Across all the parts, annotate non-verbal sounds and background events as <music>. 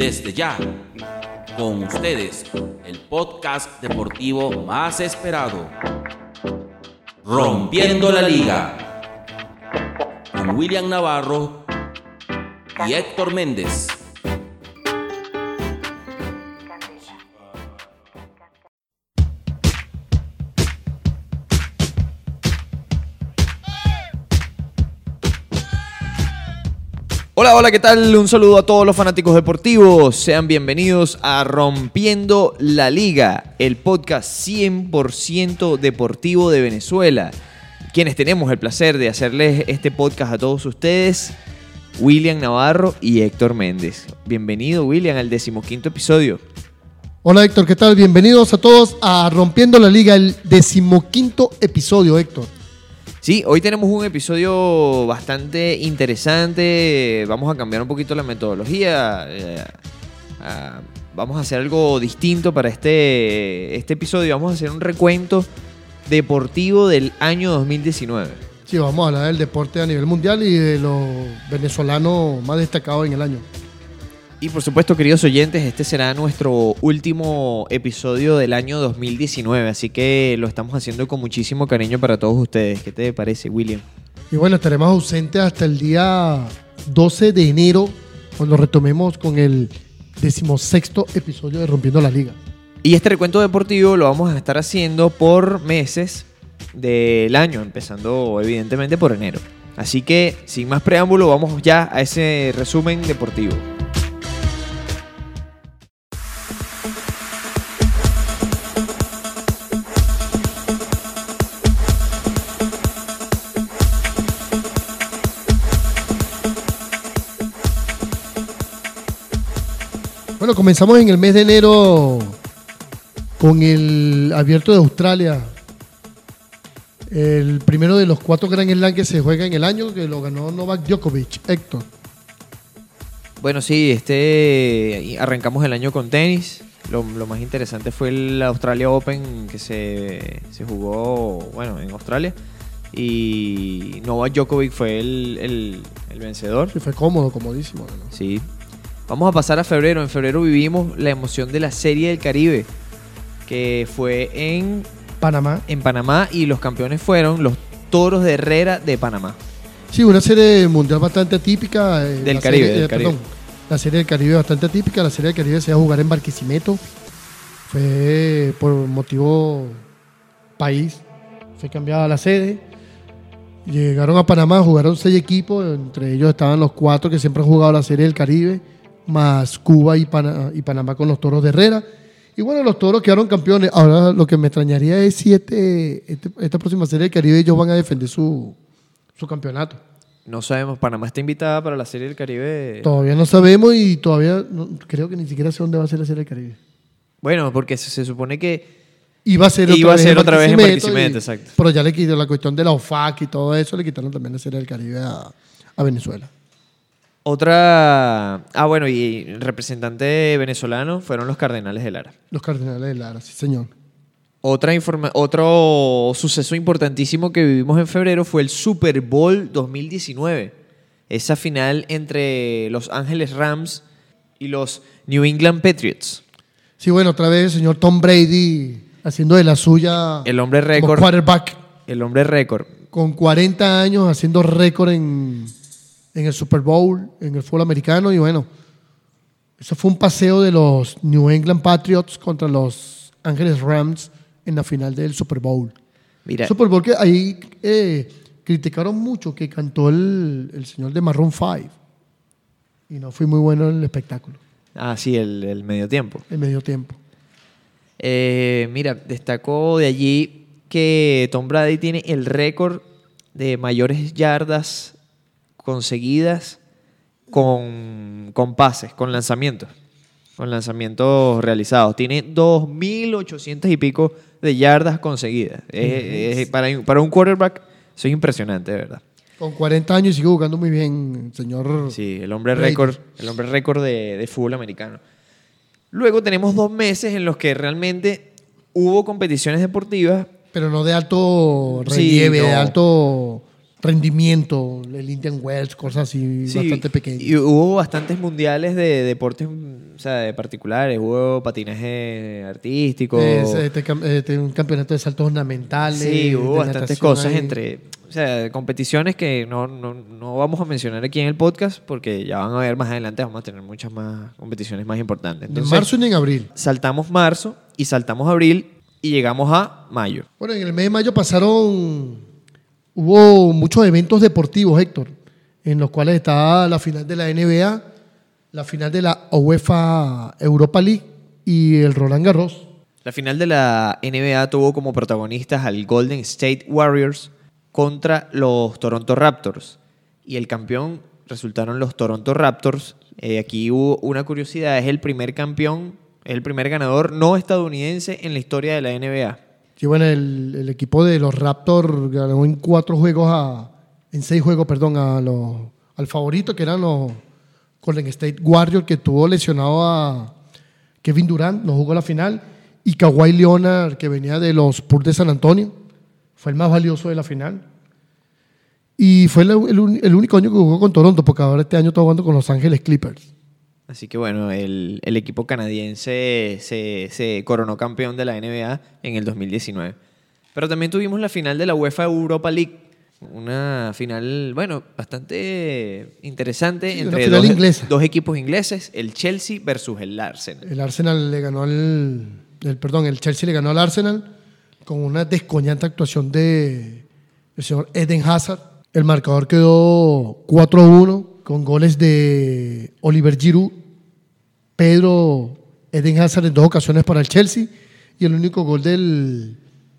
Desde ya, con ustedes, el podcast deportivo más esperado. Rompiendo la liga. Con William Navarro y Héctor Méndez. Hola, ¿qué tal? Un saludo a todos los fanáticos deportivos. Sean bienvenidos a Rompiendo la Liga, el podcast 100% deportivo de Venezuela. Quienes tenemos el placer de hacerles este podcast a todos ustedes, William Navarro y Héctor Méndez. Bienvenido, William, al decimoquinto episodio. Hola Héctor, ¿qué tal? Bienvenidos a todos a Rompiendo la Liga, el decimoquinto episodio, Héctor. Sí, hoy tenemos un episodio bastante interesante. Vamos a cambiar un poquito la metodología. eh, vamos a hacer algo distinto para este, este episodio. Vamos a hacer un recuento deportivo del año 2019. Sí, vamos a hablar del deporte a nivel mundial y de los venezolanos más destacados en el año. Y por supuesto, queridos oyentes, este será nuestro último episodio del año 2019. Así que lo estamos haciendo con muchísimo cariño para todos ustedes. ¿Qué te parece, William? Y bueno, estaremos ausentes hasta el día 12 de enero, cuando retomemos con el decimosexto episodio de Rompiendo la Liga. Y este recuento deportivo lo vamos a estar haciendo por meses del año, empezando evidentemente por enero. Así que, sin más preámbulo, vamos ya a ese resumen deportivo. Comenzamos en el mes de enero con el Abierto de Australia. El primero de los cuatro Grand Slam que se juega en el año, que lo ganó Novak Djokovic, Héctor. Bueno, sí, este arrancamos el año con tenis. Lo, lo más interesante fue el Australia Open que se, se jugó, bueno, en Australia. Y Novak Djokovic fue el, el- el vencedor. Sí, fue cómodo, comodísimo. ¿no? Sí. Vamos a pasar a febrero. En febrero vivimos la emoción de la Serie del Caribe, que fue en, Panamá. en Panamá y los campeones fueron los Toros de Herrera de Panamá. Sí, una serie mundial bastante atípica. eh, Del Caribe, serie- del eh, Caribe. perdón, la serie del Caribe bastante atípica. La serie del Caribe se iba a jugar en Barquisimeto. Fue por motivo país. Fue cambiada la sede. Llegaron a Panamá, jugaron seis equipos. Entre ellos estaban los cuatro que siempre han jugado la serie del Caribe, más Cuba y, Pana- y Panamá con los toros de Herrera. Y bueno, los toros quedaron campeones. Ahora lo que me extrañaría es si este, este- esta próxima serie del Caribe ellos van a defender su, su campeonato. No sabemos, Panamá está invitada para la Serie del Caribe. Todavía no sabemos y todavía no- creo que ni siquiera sé dónde va a ser la serie del Caribe. Bueno, porque se, se supone que Iba a ser Iba a ser otra vez en Barquisimeto exacto. Pero ya le quitó la cuestión de la OFAC y todo eso, le quitaron también la serie del Caribe a, a Venezuela. Otra... Ah, bueno, y representante venezolano fueron los Cardenales de Lara. Los Cardenales de Lara, sí señor. Otra informa- otro suceso importantísimo que vivimos en febrero fue el Super Bowl 2019. Esa final entre Los Ángeles Rams y los New England Patriots. Sí, bueno, otra vez el señor Tom Brady haciendo de la suya El hombre como récord. quarterback El hombre récord. con 40 años haciendo récord en, en el Super Bowl, en el fútbol americano y bueno, eso fue un paseo de los New England Patriots contra los Ángeles Rams en la final del Super Bowl. Mira, Super Bowl que ahí eh, criticaron mucho que cantó el, el señor de Maroon 5 y no fue muy bueno el espectáculo, ah, sí, el, el medio tiempo. el medio tiempo. Eh, mira, destacó de allí que Tom Brady tiene el récord de mayores yardas conseguidas con, con pases, con lanzamientos. Con lanzamientos realizados. Tiene 2.800 y pico de yardas conseguidas. Es- es- para, para un quarterback, eso es impresionante, de verdad. Con 40 años y sigue jugando muy bien, señor. Sí, el hombre Brady. récord, el hombre récord de, de fútbol americano. Luego tenemos dos meses en los que realmente hubo competiciones deportivas Pero no de alto Sí, relieve, de alto rendimiento, el Indian Wells, cosas así Sí, bastante pequeñas. Y hubo bastantes mundiales de deportes, o sea, de particulares. Hubo patinaje artístico. Es, este, este, un campeonato de saltos ornamentales. Sí, hubo bastantes cosas ahí. entre, o sea, competiciones que no, no, no vamos a mencionar aquí en el podcast porque ya van a ver más adelante, vamos a tener muchas más competiciones más importantes. En Entonces, marzo y en abril. saltamos marzo y saltamos abril y llegamos a mayo. Bueno, en el mes de mayo pasaron, hubo muchos eventos deportivos, Héctor, en los cuales estaba la final de la NBA, la final de la UEFA Europa League y el Roland Garros. La final de la NBA tuvo como protagonistas al Golden State Warriors contra los Toronto Raptors. Y el campeón resultaron los Toronto Raptors. Eh, aquí hubo una curiosidad, es el primer campeón, el primer ganador no estadounidense en la historia de la NBA. Sí, bueno, el, equipo de los Raptors ganó en cuatro juegos a, en seis juegos, perdón, a los, al favorito que eran los Golden State Warriors, que tuvo lesionado a Kevin Durant, no jugó la final, y Kawhi Leonard, que venía de los Spurs de San Antonio, fue el más valioso de la final. Y fue el, el único año que jugó con Toronto, porque ahora este año está jugando con Los Ángeles Clippers. Así que bueno, el, el equipo canadiense se, se coronó campeón de la NBA en el 2019. Pero también tuvimos la final de la UEFA Europa League. Una final, bueno, bastante interesante Sí, entre final dos, inglesa. dos equipos ingleses, el Chelsea versus el Arsenal. El Arsenal le ganó al. El, perdón, el Chelsea le ganó al Arsenal con una descoñante actuación de el señor Eden Hazard. El marcador quedó 4-1 con goles de Oliver Giroud, Pedro Eden Hazard en dos ocasiones para el Chelsea y el único gol del,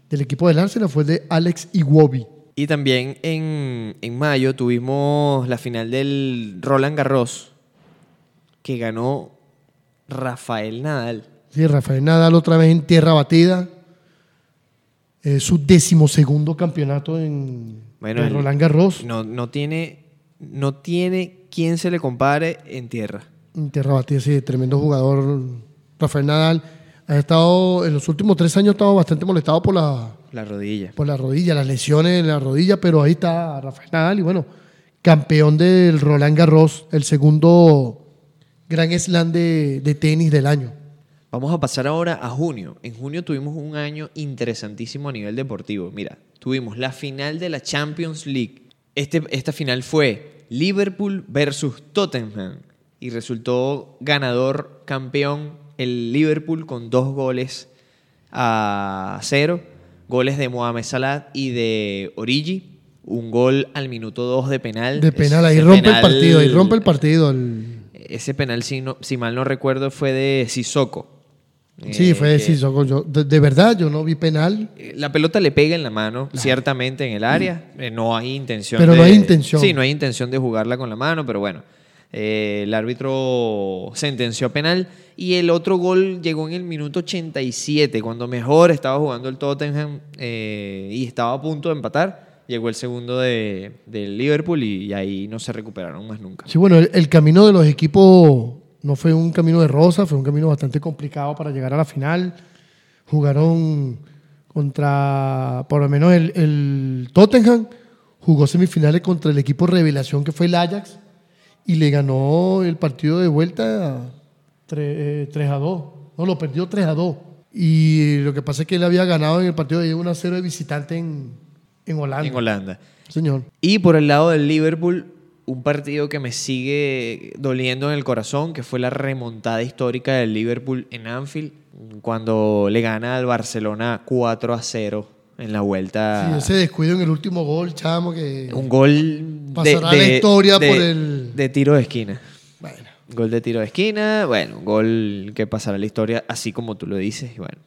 del equipo del Arsenal fue el de Alex Iwobi. Y también en, en mayo tuvimos la final del Roland Garros, que ganó Rafael Nadal. Sí, Rafael Nadal otra vez en tierra batida. Es su decimosegundo campeonato en, Bueno, en Roland Garros. No, no, tiene, no tiene quien se le compare en tierra. Batida, sí, tremendo jugador. Rafael Nadal ha estado, en los últimos tres años, estado bastante molestado por la, La rodilla. por la rodilla, las lesiones en la rodilla, pero ahí está Rafael Nadal y bueno, campeón del Roland Garros, el segundo gran slam de, de tenis del año. Vamos a pasar ahora a junio. En junio tuvimos un año interesantísimo a nivel deportivo. Mira, tuvimos la final de la Champions League. Este, esta final fue Liverpool versus Tottenham y resultó ganador campeón el Liverpool con dos goles a cero. Goles de Mohamed Salah y de Origi. Un gol al minuto dos de penal. De penal, ahí rompe el partido, ahí rompe el partido. el- Ese penal, si, no- si mal no recuerdo, fue de Sissoko. sí, Eh, fue que- sí, yo- de, de verdad, yo no vi penal. eh, La pelota le pega en la mano, ciertamente en el área. Eh, no hay intención. Pero no de- hay intención. Sí, no hay intención de jugarla con la mano, pero bueno. Eh, el árbitro sentenció penal y el otro gol llegó en el minuto 87, cuando mejor estaba jugando el Tottenham eh, y estaba a punto de empatar. Llegó el segundo de, del Liverpool y, ahí no se recuperaron más nunca. Sí, bueno, el, el camino de los equipos no fue un camino de rosa, fue un camino bastante complicado para llegar a la final. Jugaron contra, por lo menos el, el Tottenham, jugó semifinales contra el equipo revelación que fue el Ajax y le ganó el partido de vuelta 3, a 2. No, lo perdió 3 a 2. Y lo que pasa es que él había ganado en el partido de 1 a 0 de visitante en, en Holanda. En Holanda. Señor. Y por el lado del Liverpool, un partido que me sigue doliendo en el corazón, que fue la remontada histórica del Liverpool en Anfield, cuando le gana al Barcelona 4 a 0 en la vuelta. Sí, ese descuido en el último gol, chamo, que... Un gol Pasará de- la historia de- por el- de tiro de esquina. Bueno, Gol de tiro de esquina, bueno, un gol que pasará la historia así como tú lo dices. y Bueno,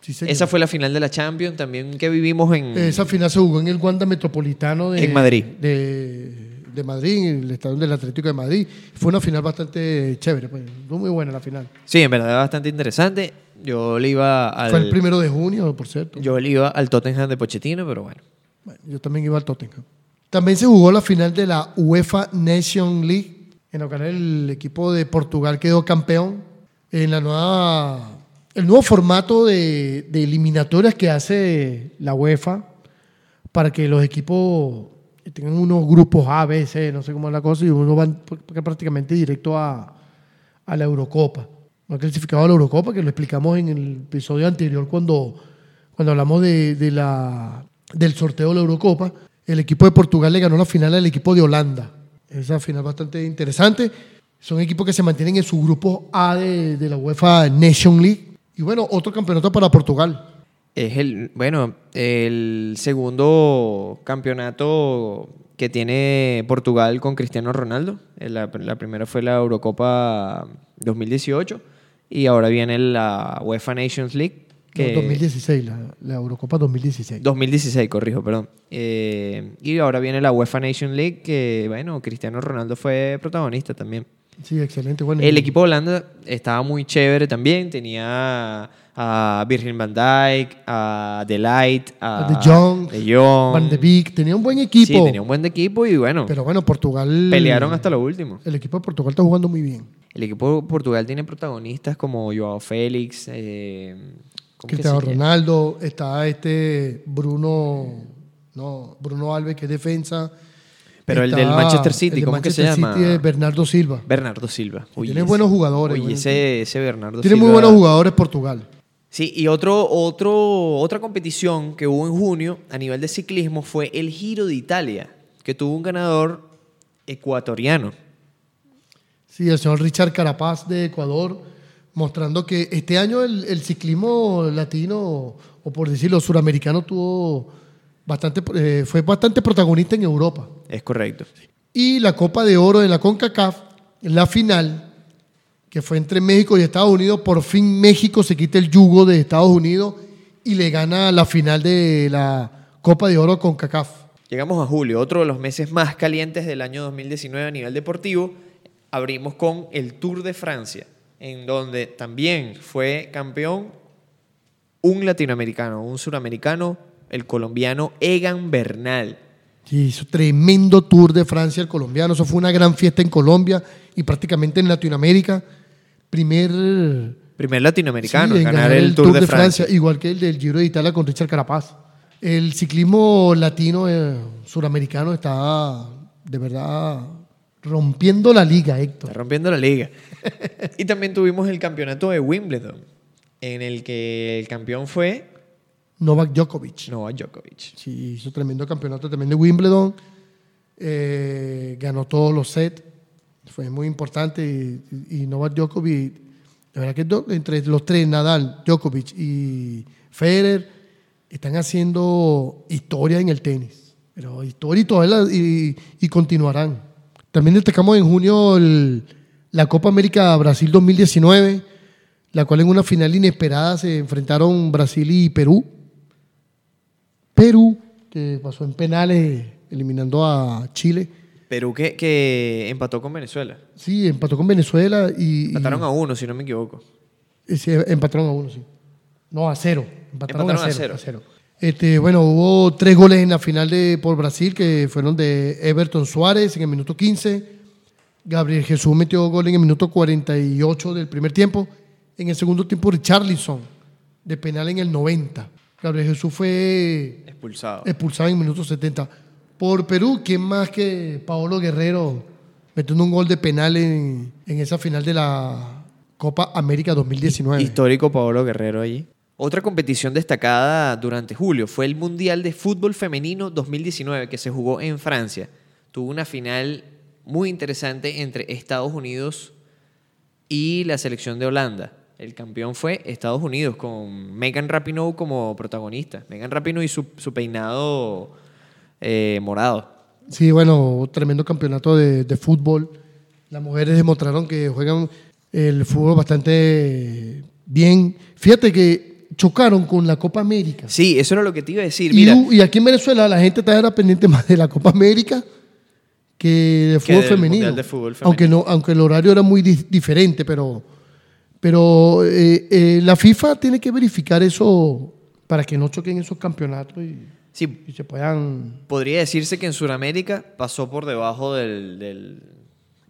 sí, esa fue la final de la Champions también que vivimos en... Esa final se jugó en el Wanda Metropolitano de En Madrid. De, de Madrid, en el estadio del Atlético de Madrid. Fue una final bastante chévere, pues. Fue muy buena la final. Sí, en verdad bastante interesante. Yo le iba al... Fue el primero de junio, por cierto. Yo le iba al Tottenham de Pochettino, pero bueno. Bueno, yo también iba al Tottenham. También se jugó la final de la UEFA Nation League, en la cual el equipo de Portugal quedó campeón. En la nueva, el nuevo formato de, de eliminatorias que hace la UEFA para que los equipos tengan unos grupos A, B, C, no sé cómo es la cosa, y uno va pr- prácticamente directo a, a la Eurocopa. No ha clasificado a la Eurocopa, que lo explicamos en el episodio anterior cuando, cuando hablamos de, de la, del sorteo de la Eurocopa. El equipo de Portugal le ganó la final al equipo de Holanda. Esa final bastante interesante. Son equipos que se mantienen en su grupo A de, de la UEFA Nation League. Y bueno, otro campeonato para Portugal. Es el, bueno, el segundo campeonato que tiene Portugal con Cristiano Ronaldo. La, la primera fue la Eurocopa 2018 y ahora viene la UEFA Nations League. Que, No, 2016, la, la Eurocopa 2016. 2016, corrijo, perdón. Eh, y ahora viene la UEFA Nation League, que bueno, Cristiano Ronaldo fue protagonista también. Sí, excelente. Bueno, El y- equipo de Holanda estaba muy chévere también. Tenía a Virgil van Dijk, a De Ligt, a De Jong, De Jong. Van de Beek tenía un buen equipo. Sí, tenía un buen equipo y bueno, Pero bueno, Portugal. pelearon hasta lo último. El equipo de Portugal está jugando muy bien. El equipo de Portugal tiene protagonistas como Joao Félix, eh, ¿cómo que Cristiano? Ronaldo, está este Bruno, no, Bruno Alves, que es defensa. Pero el del Manchester City, el ¿cómo que se Manchester llama? City es Bernardo Silva. Bernardo Silva. Uy, tiene ese- buenos jugadores, Oye, bueno, ese, ese Bernardo Tiene Silva. muy buenos jugadores Portugal. Sí, y otro, otro, otra competición que hubo en junio a nivel de ciclismo fue el Giro de Italia, que tuvo un ganador ecuatoriano. Sí, el señor Richard Carapaz de Ecuador, mostrando que este año el, el ciclismo latino, o por decirlo, suramericano, tuvo bastante, eh, fue bastante protagonista en Europa. Es correcto. Y la Copa de Oro en la CONCACAF, la final, que fue entre México y Estados Unidos, por fin México se quita el yugo de Estados Unidos y le gana la final de la Copa de Oro con CACAF. Llegamos a julio, otro de los meses más calientes del año 2019 a nivel deportivo. Abrimos con el Tour de Francia, en donde también fue campeón un latinoamericano, un suramericano, el colombiano Egan Bernal. Sí, hizo tremendo tour de Francia el colombiano. Eso fue una gran fiesta en Colombia y prácticamente en Latinoamérica. Primer Primer latinoamericano sí, en en ganar el Tour, de, Francia. igual que el del Giro de Italia con Richard Carapaz. El ciclismo latino, eh, suramericano, está de verdad rompiendo la liga, Héctor. Está rompiendo la liga. y también tuvimos el campeonato de Wimbledon, en el que el campeón fue Novak Djokovic. Novak Djokovic. Sí, hizo tremendo campeonato también de Wimbledon. Eh, ganó todos los sets. Fue muy importante. Y, y Novak Djokovic, la verdad que entre los tres, Nadal, Djokovic y Federer, están haciendo historia en el tenis. Pero historia y, todas y, continuarán. También destacamos en junio la Copa América Brasil 2019, la cual en una final inesperada se enfrentaron Brasil y Perú. Perú, que pasó en penales eliminando a Chile. Perú que, que empató con Venezuela. Sí, empató con Venezuela y... y- Empataron a uno, si no me equivoco. eh, sí, empataron a uno, sí. No, a cero. Empataron, Empataron a, cero. a cero. Este, bueno, hubo tres goles en la final de por Brasil que fueron de Everton Suárez en el minuto 15. Gabriel Jesús metió gol en el minuto 48 del primer tiempo. En el segundo tiempo, Richarlison de penal en el 90. Gabriel Jesús fue Expulsado. expulsado en el minuto 70. Por Perú, ¿quién más que Paolo Guerrero metiendo un gol de penal en, en esa final de la Copa América 2019? Histórico Paolo Guerrero allí. Otra competición destacada durante julio fue el Mundial de Fútbol Femenino 2019 que se jugó en Francia. Tuvo una final muy interesante entre Estados Unidos y la selección de Holanda. El campeón fue Estados Unidos con Megan Rapinoe como protagonista. Megan Rapinoe y su, su peinado eh, morado. Sí, bueno, tremendo campeonato de, de fútbol. Las mujeres demostraron que juegan el fútbol bastante bien. Fíjate que chocaron con la Copa América. Sí, eso era lo que te iba a decir. Y, Mira, hu- y aquí en Venezuela la gente estaba pendiente <laughs> más de la Copa América que de Que fútbol del femenino. Mundial de fútbol Aunque, no, aunque el horario era muy di- diferente, pero, pero eh, eh, la FIFA tiene que verificar eso para que no choquen esos campeonatos y, sí, y se puedan... podría decirse que en Sudamérica pasó por debajo del, del,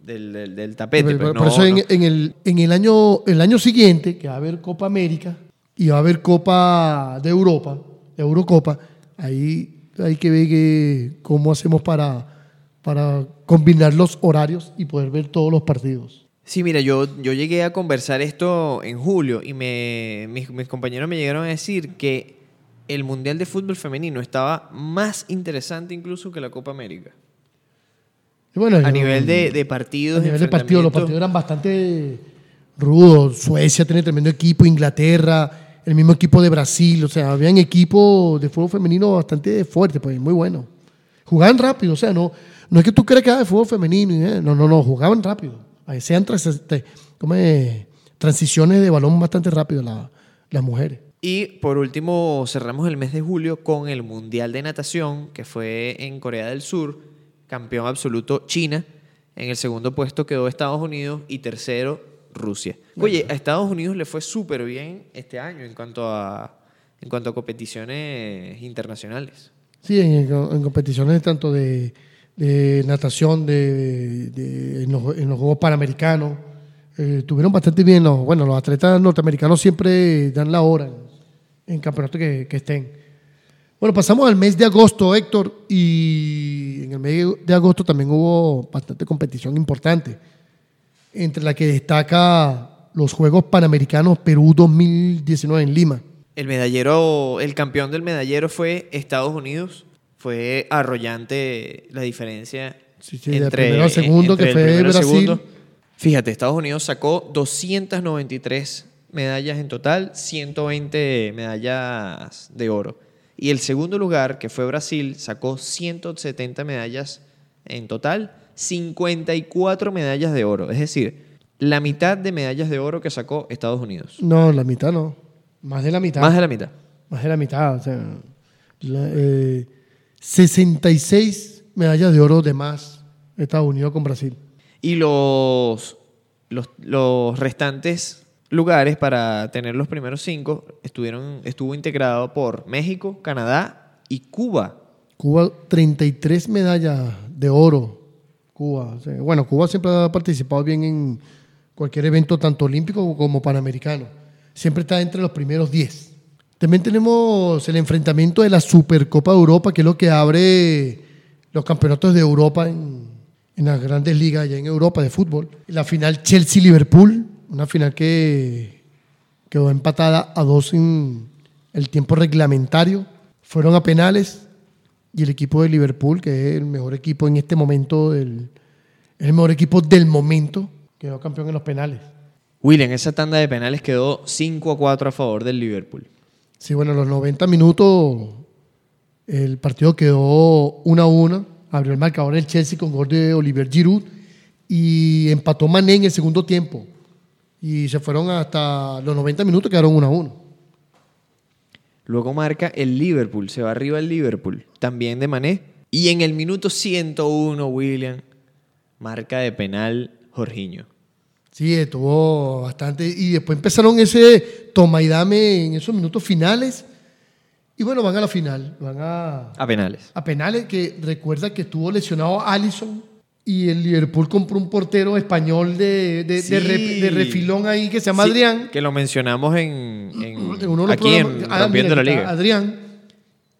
del, del- del tapete. Por, pues, por no- eso en, el, en el año, el año siguiente, que va a haber Copa América y va a haber Copa de Europa, Eurocopa, ahí hay que ver que- cómo hacemos para, para combinar los horarios y poder ver todos los partidos. Sí, mira, yo, yo llegué a conversar esto en julio y me, mis, mis compañeros me llegaron a decir que el Mundial de Fútbol Femenino estaba más interesante incluso que la Copa América. Bueno, A yo- nivel de, de partidos. A nivel de partidos, los partidos eran bastante rudos. Suecia tiene tremendo equipo, Inglaterra, el mismo equipo de Brasil. O sea, habían equipos de fútbol femenino bastante fuertes, pues muy buenos. Jugaban rápido, o sea, no, no es que tú creas que era de fútbol femenino. eh, No, no, no, jugaban rápido. Hacían trans- te- ¿cómo es? transiciones de balón bastante rápido la- las mujeres. Y por último, cerramos el mes de julio con el Mundial de Natación, que fue en Corea del Sur, campeón absoluto China. En el segundo puesto quedó Estados Unidos y tercero Rusia. Oye, a Estados Unidos le fue súper bien este año en cuanto a, en cuanto a competiciones internacionales. Sí, en, en competiciones tanto de, de natación, de, de- en, los, en los Juegos Panamericanos. eh, tuvieron bastante bien. Los, bueno, los atletas norteamericanos siempre dan la hora en, campeonatos que, que estén. Bueno, pasamos al mes de agosto, Héctor, y en el mes de agosto también hubo bastante competición importante, entre la que destaca los Juegos Panamericanos Perú 2019 en Lima. El medallero, el campeón del medallero fue Estados Unidos. Fue arrollante la diferencia Sí, sí, del primero al segundo, que el fue Brasil. segundo. Fíjate, Estados Unidos sacó 293 medallas en total, 120 medallas de oro. Y el segundo lugar, que fue Brasil, sacó 170 medallas en total, 54 medallas de oro. Es decir, la mitad de medallas de oro que sacó Estados Unidos. No, la mitad no. Más de la mitad. Más de la mitad. Más de la mitad, o sea, la- eh, 66 medallas de oro de más Estados Unidos con Brasil. Y los, los, los restantes lugares para tener los primeros cinco estuvieron, estuvo integrado por México, Canadá y Cuba. Cuba, 33 medallas de oro. Cuba, bueno, Cuba siempre ha participado bien en cualquier evento, tanto olímpico como panamericano. Siempre está entre los primeros 10. También tenemos el enfrentamiento de la Supercopa de Europa, que es lo que abre los campeonatos de Europa en, en las grandes ligas allá en Europa de fútbol. La final Chelsea-Liverpool, una final que quedó empatada a dos en el tiempo reglamentario. Fueron a penales y el equipo de Liverpool, que es el mejor equipo en este momento, del, es el mejor equipo del momento, quedó campeón en los penales. William, esa tanda de penales quedó 5 a 4 a favor del Liverpool. Sí, bueno, a los 90 minutos el partido quedó 1 a 1. Abrió el marcador el Chelsea con gol de Oliver Giroud y empató Mané en el segundo tiempo. Y se fueron hasta los 90 minutos, quedaron 1 a 1. Luego marca el Liverpool, se va arriba el Liverpool, también de Mané. Y en el minuto 101, William, marca de penal Jorginho. Sí, estuvo bastante. Y después empezaron ese toma y dame en esos minutos finales. Y bueno, van a la final. Van a, A penales. a penales. Que recuerda que estuvo lesionado Allison. Y el Liverpool compró un portero español de, de, de Sí. re- de refilón ahí que se llama Sí, Adrián. Que lo mencionamos en, en- En uno de aquí en Ah, Rompiendo la mira, Liga. Adrián.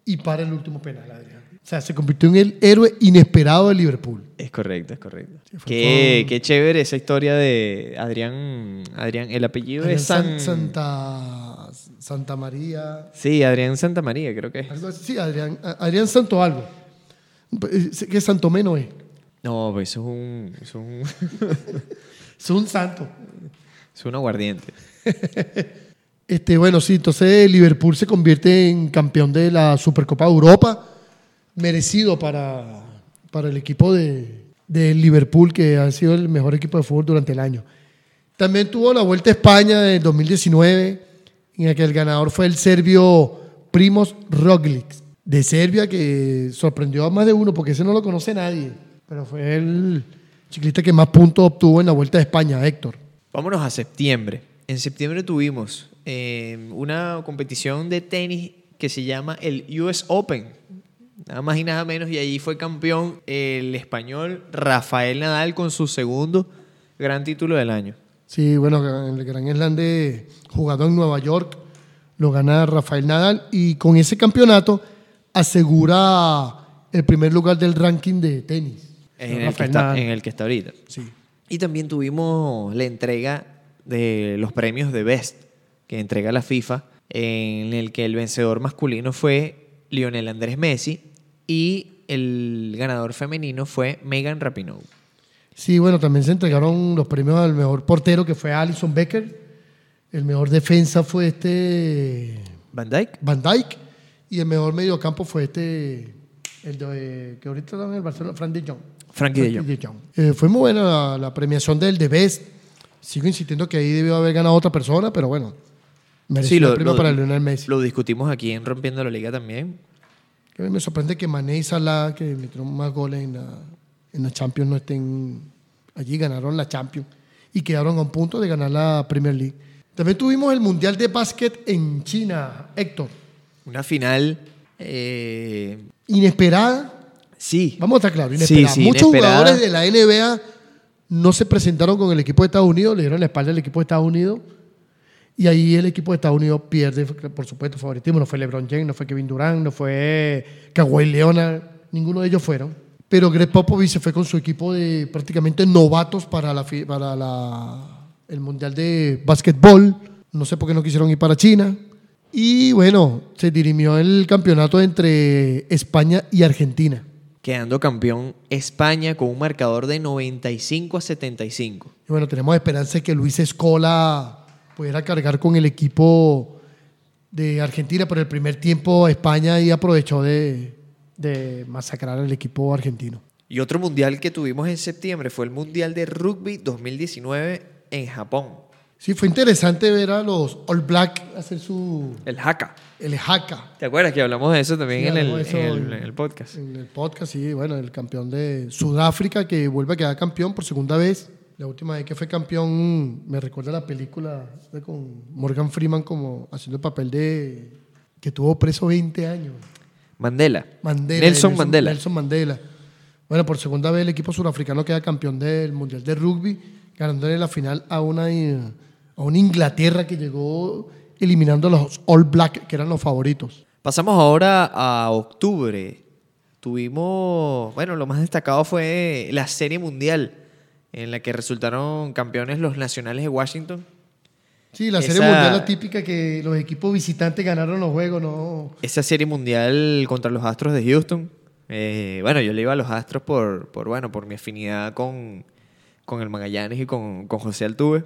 Y para el último penal, Adrián. O sea, se convirtió en el héroe inesperado de Liverpool. Es correcto, es correcto. Sí, qué, qué chévere esa historia de Adrián. Adrián, el apellido Adrián es San... San- Santa, Santa María. Sí, Adrián Santa María, creo que es. Sí, Adrián, Adrián Santo algo. Eh, ¿Qué Santo Meno es? No, pues eso es un, eso es un, <laughs> Es un santo. <laughs> es un aguardiente. <laughs> Este, bueno, sí, entonces Liverpool se convierte en campeón de la Supercopa de Europa, merecido para, para el equipo de, de Liverpool, que ha sido el mejor equipo de fútbol durante el año. También tuvo la Vuelta a España de 2019, en la que el ganador fue el serbio Primoz Roglic, de Serbia, que sorprendió a más de uno, porque ese no lo conoce nadie, pero fue el ciclista que más puntos obtuvo en la Vuelta a España, Héctor. Vámonos a septiembre. En septiembre tuvimos eh, una competición de tenis que se llama el US Open. Nada más y nada menos. Y allí fue campeón el español Rafael Nadal con su segundo gran título del año. Sí, bueno, el Gran Slam de jugado en Nueva York lo gana Rafael Nadal y con ese campeonato asegura el primer lugar del ranking de tenis. En el, que está, en el que está ahorita. Sí. Y también tuvimos la entrega de los premios de Best que entrega la FIFA, en el que el vencedor masculino fue Lionel Andrés Messi y el ganador femenino fue Megan Rapinoe. Sí, bueno, también se entregaron los premios al mejor portero, que fue Alison Becker. El mejor defensa fue este Van Dyke. Van Dijk. Y el mejor mediocampo fue este, el de, que ahorita está en el Barcelona, Frank de Jong. Frankie de Jong. Eh, fue muy buena la, la premiación del The Best. Sigo insistiendo que ahí debió haber ganado otra persona, pero bueno. Mereció Sí, lo, lo- para Lionel Messi. lo discutimos aquí en Rompiendo la Liga también. Que me sorprende que Mané y Salah, que metieron más goles en la, en la Champions, no estén allí. Ganaron la Champions y quedaron a un punto de ganar la Premier League. También tuvimos el Mundial de Básquet en China, Héctor. Una final. eh, Inesperada. Sí. Vamos a estar claros, Sí, inesperada. sí, Muchos inesperada. jugadores de la NBA no se presentaron con el equipo de Estados Unidos, le dieron la espalda al equipo de Estados Unidos. Y ahí el equipo de Estados Unidos pierde, por supuesto, favoritismo. No fue LeBron James, no fue Kevin Durant, no fue Kawhi Leonard, ninguno de ellos fueron. Pero Greg Popovich se fue con su equipo de prácticamente novatos para, la, para la- el Mundial de Básquetbol. No sé por qué no quisieron ir para China. Y bueno, se dirimió el campeonato entre España y Argentina. Quedando campeón España con un marcador de 95 a 75. Y bueno, tenemos esperanza de que Luis Escola pudiera cargar con el equipo de Argentina, pero el primer tiempo España ahí aprovechó de, de masacrar al equipo argentino. Y otro mundial que tuvimos en septiembre fue el Mundial de Rugby 2019 en Japón. Sí, fue interesante ver a los All Black hacer su El Haka. el haka ¿Te acuerdas que hablamos de eso también Sí, en, el, hablamos de eso en el- en- en el podcast? en el podcast, sí, bueno, el campeón de Sudáfrica que vuelve a quedar campeón por segunda vez. La última vez que fue campeón me recuerda la película de con Morgan Freeman como haciendo el papel de que tuvo preso 20 años. Mandela. Mandela, Nelson, Mandela. Nelson Mandela. Bueno, por segunda vez el equipo surafricano queda campeón del Mundial de Rugby, ganándole la final a una, eh, a una Inglaterra que llegó eliminando a los All Black, que eran los favoritos. Pasamos ahora a octubre. Tuvimos, bueno, lo más destacado fue la Serie Mundial, en la que resultaron campeones los nacionales de Washington. Sí, la Esa- serie mundial la típica que los equipos visitantes ganaron los juegos, no. Esa Serie Mundial contra los Astros de Houston. Eh, bueno, yo le iba a los Astros por, por, bueno, por mi afinidad con, con el Magallanes y con, con José Altuve.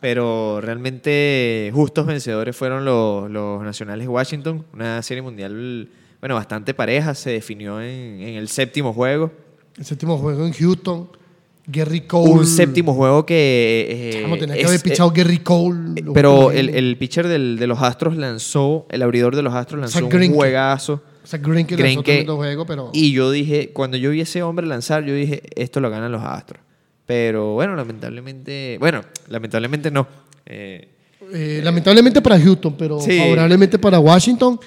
Pero realmente justos vencedores fueron los, los nacionales de Washington. Una serie mundial, bueno, bastante pareja. Se definió en, en el séptimo juego. El séptimo juego en Houston, Gary Cole. Un séptimo juego que... eh, Chamo, tenía que es- haber pichado Gary Cole. eh, pero el, el pitcher del- de los Astros lanzó, el abridor de los Astros lanzó Zach un Greinke. juegazo. O sea, Greinke lanzó Greinke. tremendo juego, pero. Y yo dije, cuando yo vi a ese hombre lanzar, yo dije, esto lo ganan los Astros. Pero bueno, lamentablemente, bueno, lamentablemente no. Eh, Eh, lamentablemente para Houston, pero Sí. favorablemente para Washington,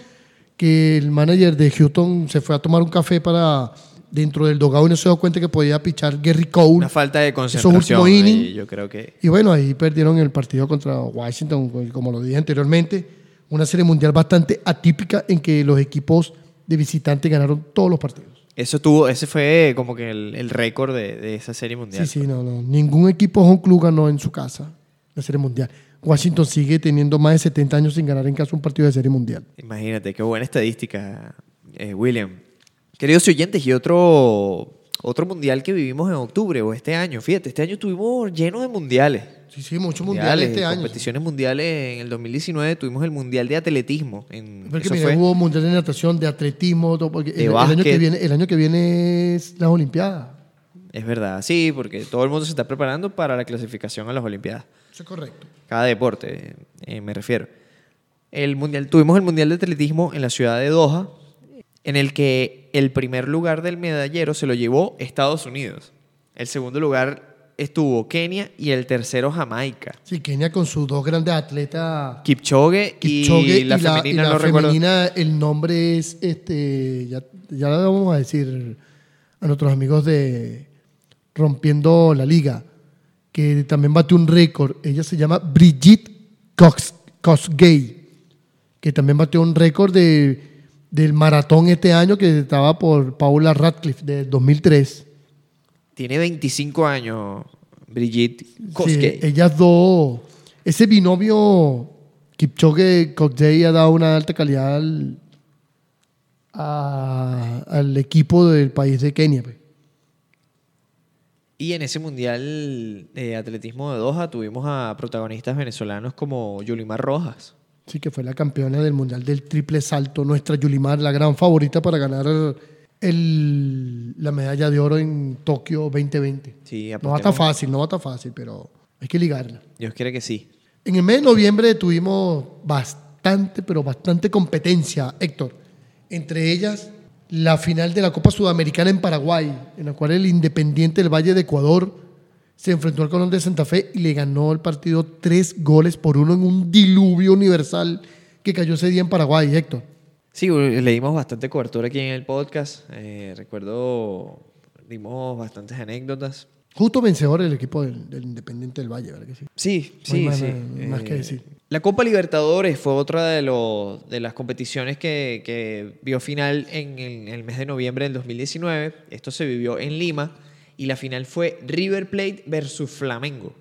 que el manager de Houston se fue a tomar un café para dentro del dogado y no se dio cuenta que podía pichar Gary Cole. una falta de concentración. innings. yo creo que Y bueno, ahí perdieron el partido contra Washington, pues, como lo dije anteriormente, una serie mundial bastante atípica en que los equipos de visitantes ganaron todos los partidos. Eso tuvo, ese fue como que el, el récord de, de esa serie mundial. Sí, sí, no, no. Ningún equipo home club ganó en su casa la serie mundial. Washington sigue teniendo más de 70 años sin ganar en casa un partido de serie mundial. Imagínate, qué buena estadística, eh, William. Queridos oyentes, y otro, otro mundial que vivimos en octubre o este año. Fíjate, este año estuvimos llenos de mundiales. Sí, sí, muchos mundiales este año. competiciones mundiales. En el 2019 tuvimos el mundial de atletismo. En, Porque eso mira, fue hubo mundial de natación, de atletismo, todo, porque De el, el año que viene, el año que viene es las Olimpiadas. Es verdad, sí, porque todo el mundo se está preparando para la clasificación a las Olimpiadas. Eso es correcto. Cada deporte, eh, me refiero. El mundial, tuvimos el Mundial de Atletismo en la ciudad de Doha, en el que el primer lugar del medallero se lo llevó Estados Unidos. El segundo lugar estuvo Kenia y el tercero Jamaica. Sí, Kenia con sus dos grandes atletas, Kipchoge, Kipchoge y la femenina, y la no femenina, el nombre es, este, ya, ya le vamos a decir a nuestros amigos de Rompiendo la Liga, que también bate un récord. Ella se llama Brigitte Cox, Kosgei, que también batió un récord de, del maratón este año que estaba por Paula Radcliffe de 2003. Tiene 25 años, Brigitte Sí, Kosgei. ellas dos, ese binomio Kipchoge Kosgei ha dado una alta calidad al, a- al equipo del país de Kenia. pues. Y en ese mundial de atletismo de Doha tuvimos a protagonistas venezolanos como Yulimar Rojas. Sí, que fue la campeona del mundial del triple salto, nuestra Yulimar, la gran favorita para ganar el- la medalla de oro en Tokio 2020. Sí, No va apostemos- fácil, no va estar fácil, pero hay que ligarla. Dios quiere que sí. En el mes de noviembre tuvimos bastante, pero bastante competencia, Héctor. Entre ellas, la final de la Copa Sudamericana en Paraguay, en la cual el Independiente del Valle de Ecuador se enfrentó al Colón de Santa Fe y le ganó el partido tres goles por uno en un diluvio universal que cayó ese día en Paraguay, Héctor. Sí, le dimos bastante cobertura aquí en el podcast. Eh, recuerdo, dimos bastantes anécdotas. Justo vencedor el equipo del, del Independiente del Valle, ¿verdad que sí? Sí, sí, más- sí. más Eh, que decir. La Copa Libertadores fue otra de, los, de las competiciones que, que vio final en el, en el mes de noviembre del 2019. Esto se vivió en Lima y la final fue River Plate versus Flamengo,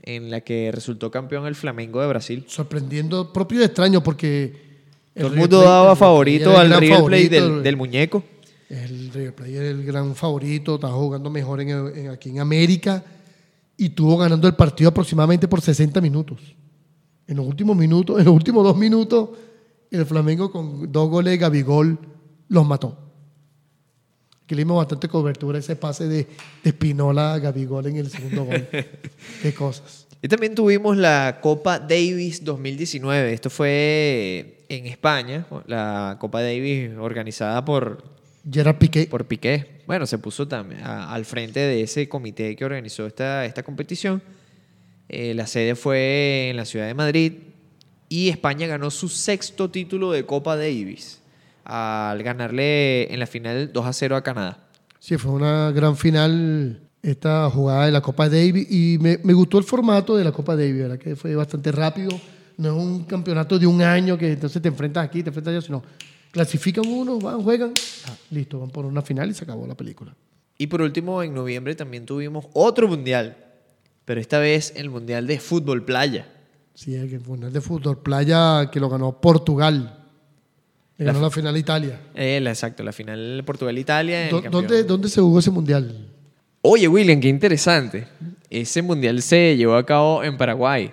en la que resultó campeón el Flamengo de Brasil. Sorprendiendo, propio y extraño, porque... Todo el mundo el daba favorito el al River Plate del, del muñeco. El River Plate era el gran favorito, estaba jugando mejor en, en- aquí en América y estuvo ganando el partido aproximadamente por 60 minutos. En los últimos minutos, en los últimos dos minutos, el Flamengo con dos goles de Gabigol los mató. Aquí le dimos bastante cobertura ese pase de, de Espinola a Gabigol en el segundo gol. <laughs> Qué cosas. Y también tuvimos la Copa Davis 2019. Esto fue en España, la Copa Davis organizada por, Gerard Piqué. por Piqué. Bueno, se puso también a- al frente de ese comité que organizó esta, esta competición. Eh, la sede fue en la ciudad de Madrid y España ganó su sexto título de Copa Davis al ganarle en la final 2 a 0 a Canadá. Sí, fue una gran final esta jugada de la Copa Davis y me, me gustó el formato de la Copa Davis, ¿verdad? Que fue bastante rápido. No es un campeonato de un año que entonces te enfrentas aquí, te enfrentas allá, sino clasifican uno, van, juegan, ah, listo, van por una final y se acabó la película. Y por último, en noviembre también tuvimos otro mundial, pero esta vez el mundial de fútbol playa. Sí, el mundial de fútbol playa que lo ganó Portugal. Le ganó la final Italia. Eh, la- exacto, la final Portugal-Italia. el ¿Dó- campeón. ¿Dónde, ¿Dónde se jugó ese mundial? Oye, William, qué interesante. Ese mundial se llevó a cabo en Paraguay.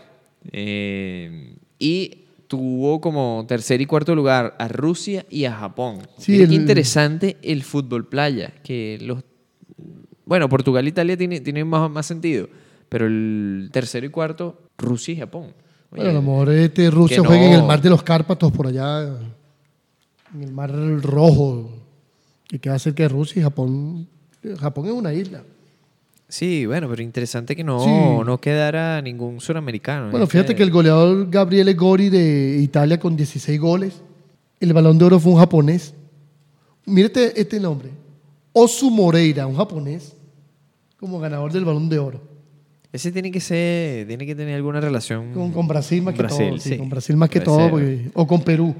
Eh, y tuvo como tercer y cuarto lugar a Rusia y a Japón. Sí, qué interesante el fútbol playa. Que los, bueno, Portugal e Italia tiene, tiene más, más sentido. Pero el tercero y cuarto, Rusia y Japón. Oye, Bueno, a lo mejor este Rusia juega en el mar de los Cárpatos, por allá, en el mar rojo, que queda cerca de Rusia y Japón. Japón es una isla. Sí, bueno, pero interesante que no, Sí. no quedara ningún suramericano. Bueno, fíjate que el goleador Gabriele Gori de Italia con 16 goles, el balón de oro fue un japonés. Mírate este nombre, Osu Moreira, un japonés, como ganador del balón de oro. Ese tiene que ser, tiene que tener alguna relación Con, con Brasil más que Brasil, todo. sí, sí. Con Brasil más que Puede todo, porque- o con Perú.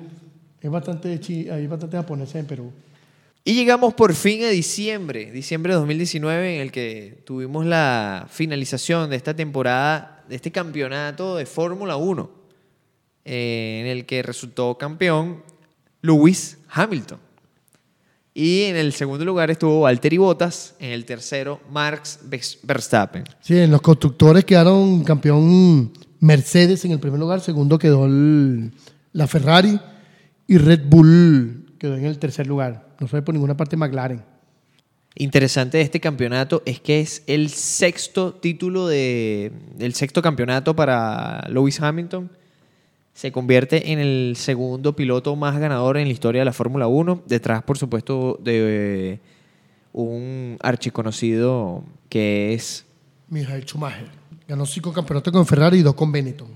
Es bastante, hay bastante japoneses en Perú. Y llegamos por fin a diciembre, diciembre de 2019, en el que tuvimos la finalización de esta temporada, de este campeonato de Fórmula 1, eh, en el que resultó campeón Lewis Hamilton. Y en el segundo lugar estuvo Valtteri Bottas, en el tercero Max Verstappen. Sí, en los constructores quedaron campeón Mercedes en el primer lugar, segundo quedó el- la Ferrari y Red Bull quedó en el tercer lugar. No fue por ninguna parte McLaren. Interesante de este campeonato es que es el sexto título de el sexto campeonato para Lewis Hamilton. Se convierte en el segundo piloto más ganador en la historia de la Fórmula 1, detrás por supuesto de un archiconocido que es Michael Schumacher. Ganó cinco campeonatos con Ferrari y dos con Benetton.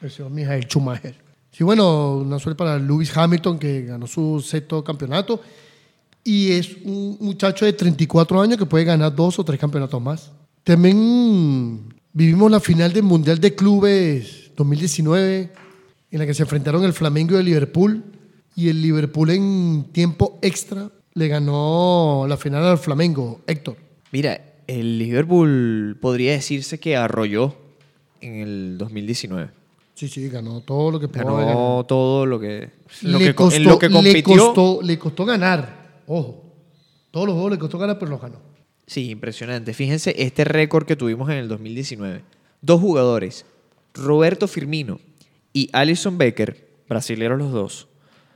El señor Michael Schumacher. Sí, bueno, una suerte para Lewis Hamilton que ganó su sexto campeonato y es un muchacho de 34 años que puede ganar dos o tres campeonatos más. También vivimos la final del Mundial de Clubes 2019 en la que se enfrentaron el Flamengo y el Liverpool y el Liverpool en tiempo extra le ganó la final al Flamengo, Héctor. Mira, el Liverpool podría decirse que arrolló en el 2019. Sí, sí, ganó todo lo que pudo. Ganó todo lo que, lo le, que, costó, en lo que le, compitió. costó, le costó ganar. Ojo, todos los juegos le costó ganar, pero los ganó. Sí, impresionante. Fíjense este récord que tuvimos en el 2019. Dos jugadores, Roberto Firmino y Alison Becker, brasileros los dos,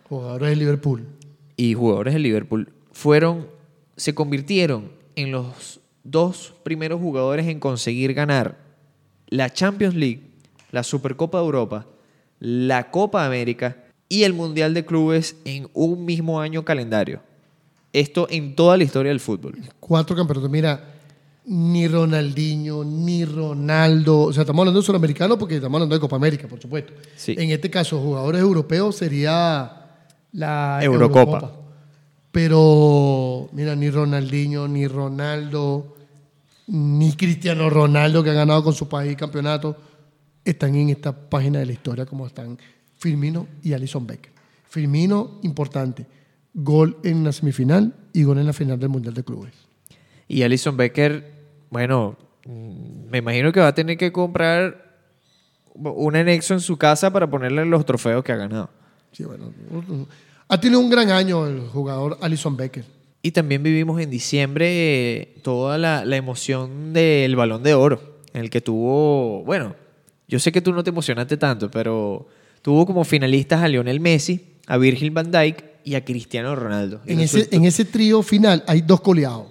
Jugadores de Liverpool. y jugadores del Liverpool, fueron, se convirtieron en los dos primeros jugadores en conseguir ganar la Champions League, la Supercopa de Europa, la Copa América y el Mundial de Clubes en un mismo año calendario. Esto en toda la historia del fútbol. Cuatro campeonatos. Mira, ni Ronaldinho, ni Ronaldo. O sea, estamos hablando de sudamericano porque estamos hablando de Copa América, por supuesto. Sí. En este caso, jugadores europeos sería la Eurocopa. Pero, mira, ni Ronaldinho, ni Ronaldo, ni Cristiano Ronaldo, que ha ganado con su país campeonato, están en esta página de la historia como están Firmino y Alison Becker. Firmino, importante, gol en la semifinal y gol en la final del Mundial de Clubes. Y Alison Becker, bueno, me imagino que va a tener que comprar un anexo en su casa para ponerle los trofeos que ha ganado. Sí, bueno, ha tenido un gran año el jugador Alison Becker. Y también vivimos en diciembre eh, toda la, la emoción del balón de oro, en el que tuvo, bueno, yo sé que tú no te emocionaste tanto, pero tuvo como finalistas a Lionel Messi, a Virgil van Dijk y a Cristiano Ronaldo. En ese, en ese trío final hay dos coleados.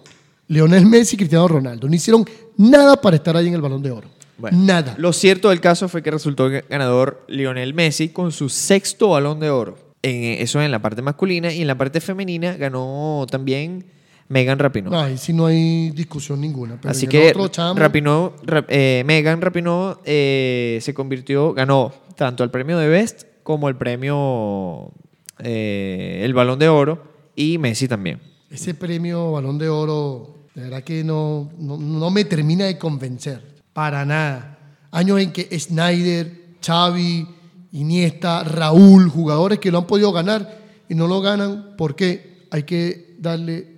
Leonel Messi y Cristiano Ronaldo. No hicieron nada para estar ahí en el Balón de Oro. Bueno, nada. Lo cierto del caso fue que resultó ganador Lionel Messi con su sexto balón de oro. En, eso en la parte masculina y en la parte femenina ganó también Megan Rapinoe. Ahí sí no hay discusión ninguna. Pero Así que chamo, Rapinoe, Ra- eh, Megan Rapinoe eh, se convirtió, ganó tanto el premio de Best como el premio, eh, el balón de oro y Messi también. ese premio Balón de Oro, de verdad que no, no, no me termina de convencer. Para nada. Años en que Snyder, Xavi, Iniesta, Raúl, jugadores que lo han podido ganar y no lo ganan porque hay que darle,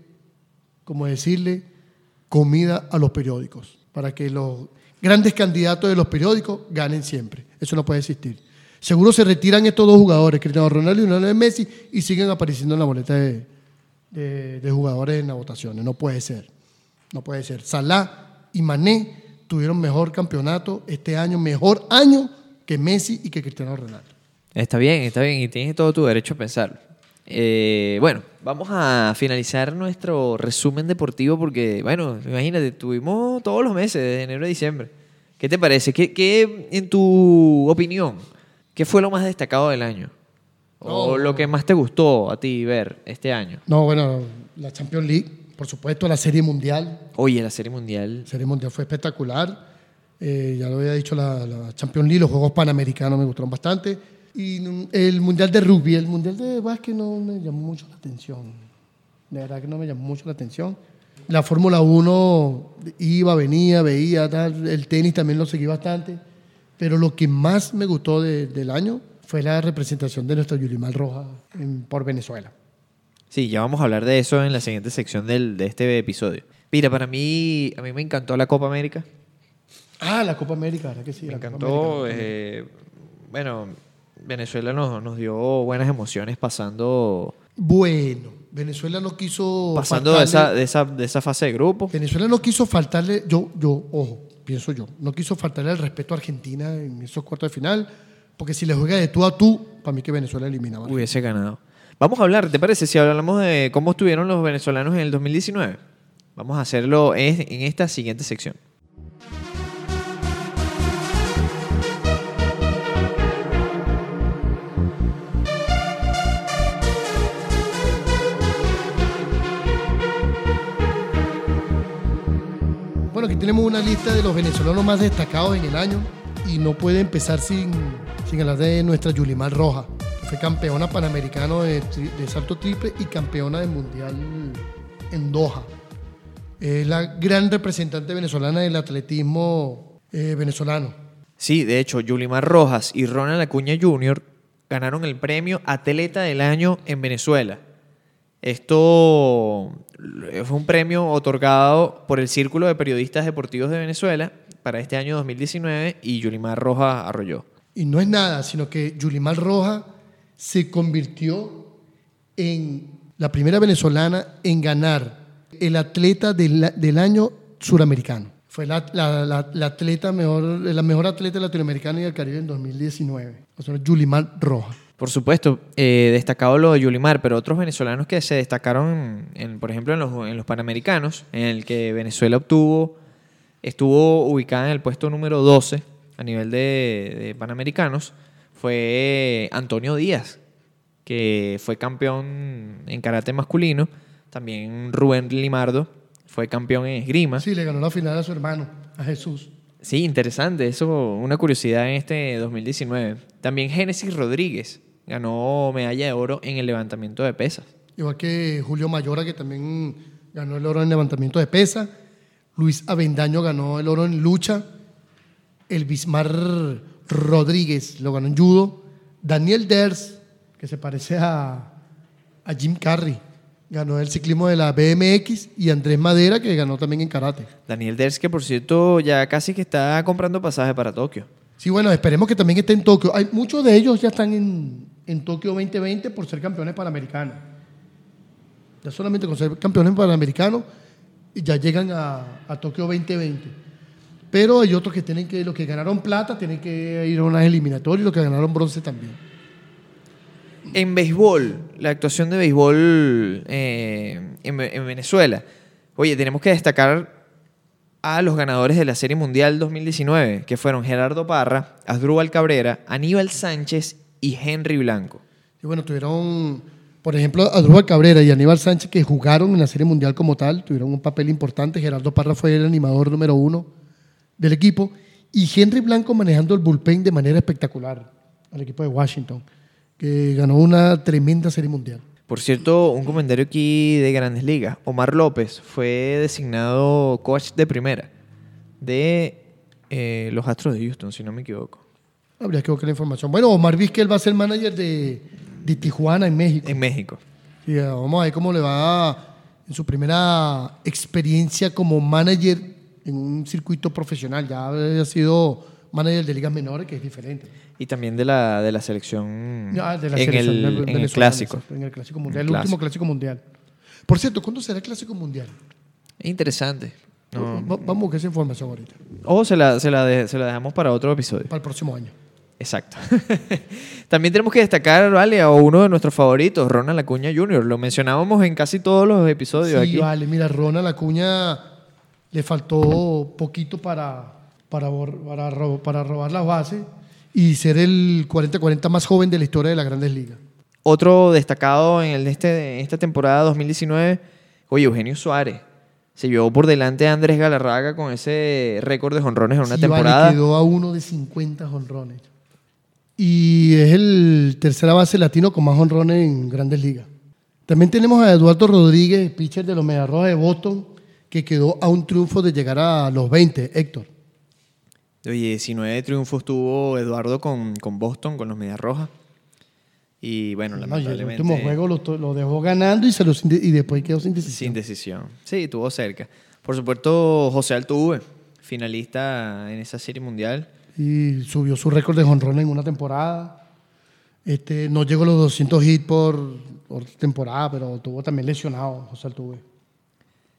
como decirle, comida a los periódicos para que los grandes candidatos de los periódicos ganen siempre. Eso no puede existir. Seguro se retiran estos dos jugadores, Cristiano Ronaldo y Lionel Messi, y siguen apareciendo en la boleta de, jugadores en las votaciones. No puede ser. No puede ser. Salah y Mané tuvieron mejor campeonato este año, mejor año que Messi y que Cristiano Ronaldo. Está bien, está bien y tienes todo tu derecho a pensarlo. Eh, bueno, vamos a finalizar nuestro resumen deportivo porque, bueno, imagínate, tuvimos todos los meses, de enero a diciembre. ¿Qué te parece? ¿Qué, qué, en tu opinión, qué fue lo más destacado del año? ¿O No. lo que más te gustó a ti ver este año? No, bueno, la Champions League, por supuesto, la Serie Mundial. Oye, la Serie Mundial. La Serie Mundial fue espectacular. Eh, ya lo había dicho, la, la Champions League, los Juegos Panamericanos me gustaron bastante. Y el Mundial de Rugby, el Mundial de Básquet no me llamó mucho la atención. De verdad que no me llamó mucho la atención. La Fórmula 1 iba, venía, veía, tal. El tenis también lo seguí bastante. Pero lo que más me gustó de- del año fue la representación de nuestra Yulimal Roja en- por Venezuela. Sí, ya vamos a hablar de eso en la siguiente sección del, de este episodio. Mira, para mí, a mí me encantó la Copa América. Ah, la Copa América, ¿verdad que sí? Me La encantó. América. eh, bueno, Venezuela nos, nos dio buenas emociones pasando, Bueno, Venezuela no quiso. pasando de, esa, de, esa, de esa fase de grupo. Venezuela no quiso faltarle, yo, yo, ojo, pienso yo, no quiso faltarle el respeto a Argentina en esos cuartos de final, porque si le juega de tú a tú, para mí que Venezuela eliminaba. Hubiese ganado. Vamos a hablar, ¿te parece? Si hablamos de cómo estuvieron los venezolanos en el 2019. Vamos a hacerlo en esta siguiente sección. Bueno, aquí tenemos una lista de los venezolanos más destacados en el año y no puede empezar sin, sin hablar de nuestra Yulimar Roja, que fue campeona tri- de salto triple y campeona del mundial en Doha. Es la gran representante venezolana del atletismo eh, venezolano. Sí, de hecho, Yulimar Rojas y Ronald Acuña Jr. ganaron el premio Atleta del Año en Venezuela. Esto fue un premio otorgado por el Círculo de Periodistas Deportivos de Venezuela para este año 2019 y Yulimar Rojas arrolló. Y no es nada, sino que Yulimar Rojas se convirtió en la primera venezolana en ganar el atleta del, del año suramericano. Fue la, la- atleta mejor, la mejor atleta latinoamericana y del Caribe en 2019. O sea, Yulimar Rojas. Por supuesto, eh, destacado lo de Yulimar, pero otros venezolanos que se destacaron, en, por ejemplo, en los, Panamericanos, en el que Venezuela obtuvo, estuvo ubicada en el puesto número 12 a nivel de, de Panamericanos, fue Antonio Díaz, que fue campeón en karate masculino, también Rubén Limardo fue campeón en esgrima. Sí, le ganó la final a su hermano, a Jesús. Sí, interesante. Eso, una curiosidad en este 2019. También Génesis Rodríguez ganó medalla de oro en el levantamiento de pesas. Igual que Julio Mayora, que también ganó el oro en levantamiento de pesa. Luis Avendaño ganó el oro en lucha. El Bismar Rodríguez lo ganó en judo. Daniel Ders, que se parece a, a Jim Carrey, ganó el ciclismo de la BMX. Y Andrés Madera, que ganó también en karate. Daniel Ders, que por cierto ya casi que está comprando pasaje para Tokio. Sí, bueno, esperemos que también esté en Tokio. Hay, muchos de ellos ya están en, en Tokio 2020 por ser campeones panamericanos. Ya solamente con ser campeones panamericanos ya llegan a, a Tokio 2020. Pero hay otros que tienen que, los que ganaron plata, tienen que ir a unas eliminatorias y los que ganaron bronce también. En béisbol, la actuación de béisbol eh, en, en Venezuela. Oye, tenemos que destacar a los ganadores de la Serie Mundial 2019, que fueron Gerardo Parra, Asdrúbal Cabrera, Aníbal Sánchez y Henry Blanco. Y bueno, tuvieron, por ejemplo, Adrúbal Cabrera y Aníbal Sánchez que jugaron en la Serie Mundial como tal, tuvieron un papel importante. Gerardo Parra fue el animador número uno del equipo y Henry Blanco manejando el bullpen de manera espectacular al equipo de Washington, que ganó una tremenda Serie Mundial. Por cierto, un comentario aquí de Grandes Ligas. Omar López fue designado coach de primera de eh, los Astros de Houston, si no me equivoco. Habría que buscar la información. Bueno, Omar Vizquel va a ser manager de, de Tijuana en México. En México. Sí, vamos a ver cómo le va en su primera experiencia como manager en un circuito profesional. Ya había sido manager de ligas menores, que es diferente. Y también de la, de la selección Ah, de la en, selección el, en el clásico. En el clásico mundial, el, último clásico. mundial. Por cierto, ¿cuándo será el clásico mundial? Es interesante. No. Va- Vamos a buscar esa información ahorita, O se la, se, la de- se la dejamos para otro episodio. para el próximo año. Exacto. <laughs> También tenemos que destacar, vale, a uno de nuestros favoritos, Ronald Acuña Jr. Lo mencionábamos en casi todos los episodios Sí, aquí. vale, mira, Ronald Acuña le faltó poquito para, para, robar la base y ser el 40-40 más joven de la historia de las grandes ligas. Otro destacado en, el este, en esta temporada 2019, oye, Eugenio Suárez. Se llevó por delante a Andrés Galarraga con ese récord de jonrones en una Sí, temporada. Vale, quedó a uno de 50 jonrones. Y es el tercera base latino con más jonrones en grandes ligas. También tenemos a Eduardo Rodríguez, pitcher de los Mediarrojas de Boston, que quedó a un triunfo de llegar a los 20, Héctor. Oye, 19 triunfos tuvo Eduardo con, con Boston, con los Medias Rojas. Y bueno, No, y el lamentablemente. último juego lo, lo dejó ganando y, se inde- y después quedó sin decisión. Sin decisión. Sí, tuvo cerca. Por supuesto, José Altuve, finalista en esa serie mundial. y subió su récord de jonrones en una temporada. Este, no llegó a los 200 hits por, por temporada, pero tuvo también lesionado José Altuve.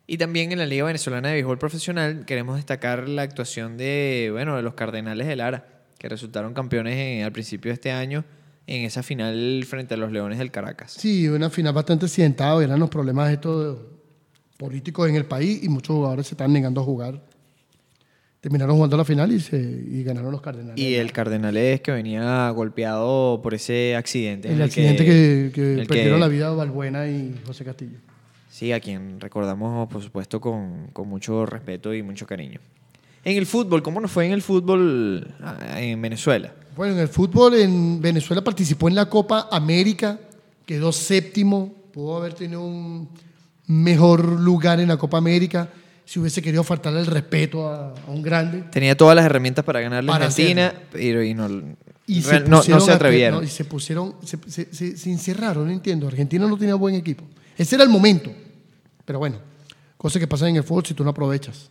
Y también en la Liga Venezolana de Béisbol Profesional queremos destacar la actuación de, bueno, de los Cardenales de Lara, que resultaron campeones en- al principio de este año en esa final frente a los Leones del Caracas. Sí, una final bastante accidentada, eran los problemas estos políticos en el país y muchos jugadores se están negando a jugar. Terminaron jugando la final y, se, y ganaron los Cardenales. Y el Cardenales que venía golpeado por ese accidente. en el accidente que, que el perdieron que- la vida Balbuena y José Castillo. Sí, a quien recordamos, por supuesto, con, con mucho respeto y mucho cariño. En el fútbol, ¿cómo nos fue en el fútbol en Venezuela? Bueno, en el fútbol en Venezuela participó en la Copa América, quedó séptimo, pudo haber tenido un mejor lugar en la Copa América si hubiese querido faltarle el respeto a, a un grande. Tenía todas las herramientas para ganarle a Argentina, pero y no, Y Real- no- no se a- atrevieron. no, y se pusieron, se, se- se- se encerraron, no entiendo. Argentina no tenía buen equipo. Ese era el momento. Pero bueno, cosas que pasan en el fútbol si tú no aprovechas.